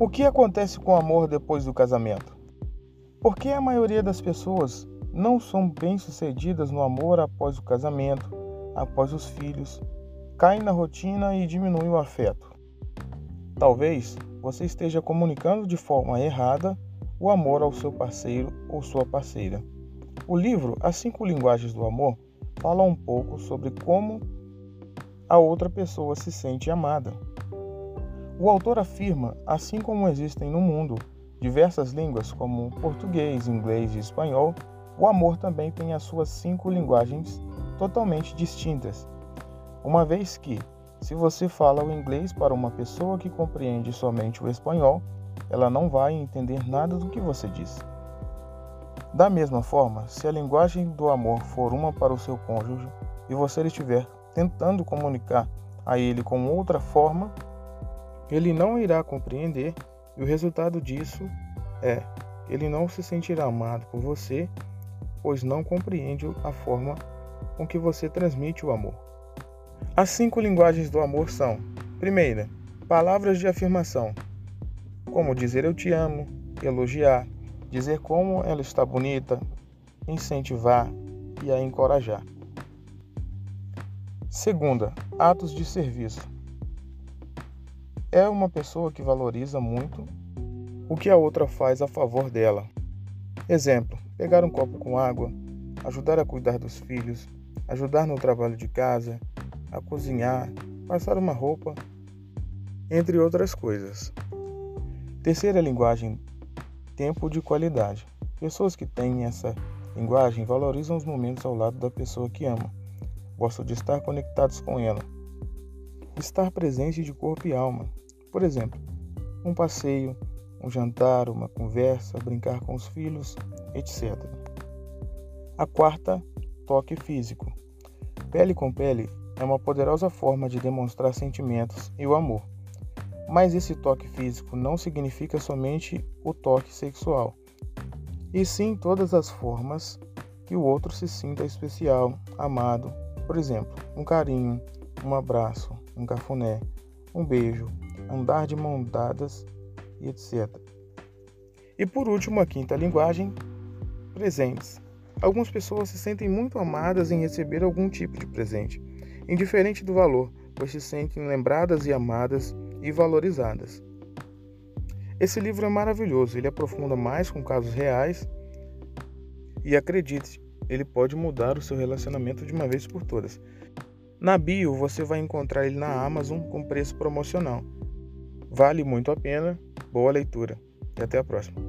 O que acontece com o amor depois do casamento? Por que a maioria das pessoas não são bem-sucedidas no amor após o casamento, após os filhos, caem na rotina e diminuem o afeto? Talvez você esteja comunicando de forma errada o amor ao seu parceiro ou sua parceira. O livro As Cinco Linguagens do Amor fala um pouco sobre como a outra pessoa se sente amada. O autor afirma, assim como existem no mundo diversas línguas como português, inglês e espanhol, o amor também tem as suas cinco linguagens totalmente distintas. Uma vez que, se você fala o inglês para uma pessoa que compreende somente o espanhol, ela não vai entender nada do que você diz. Da mesma forma, se a linguagem do amor for uma para o seu cônjuge e você estiver tentando comunicar a ele com outra forma, ele não irá compreender e o resultado disso é ele não se sentirá amado por você, pois não compreende a forma com que você transmite o amor. As cinco linguagens do amor são: primeira, palavras de afirmação, como dizer eu te amo, elogiar, dizer como ela está bonita, incentivar e a encorajar. Segunda, atos de serviço é uma pessoa que valoriza muito o que a outra faz a favor dela. Exemplo: pegar um copo com água, ajudar a cuidar dos filhos, ajudar no trabalho de casa, a cozinhar, passar uma roupa, entre outras coisas. Terceira linguagem: tempo de qualidade. Pessoas que têm essa linguagem valorizam os momentos ao lado da pessoa que ama. Gostam de estar conectados com ela estar presente de corpo e alma. Por exemplo, um passeio, um jantar, uma conversa, brincar com os filhos, etc. A quarta, toque físico. Pele com pele é uma poderosa forma de demonstrar sentimentos e o amor. Mas esse toque físico não significa somente o toque sexual, e sim todas as formas que o outro se sinta especial, amado. Por exemplo, um carinho, um abraço, um cafuné, um beijo, andar de mão dadas e etc. E por último, a quinta linguagem, presentes. Algumas pessoas se sentem muito amadas em receber algum tipo de presente, indiferente do valor, pois se sentem lembradas e amadas e valorizadas. Esse livro é maravilhoso, ele aprofunda mais com casos reais e acredite, ele pode mudar o seu relacionamento de uma vez por todas. Na bio você vai encontrar ele na Amazon com preço promocional. Vale muito a pena, boa leitura e até a próxima.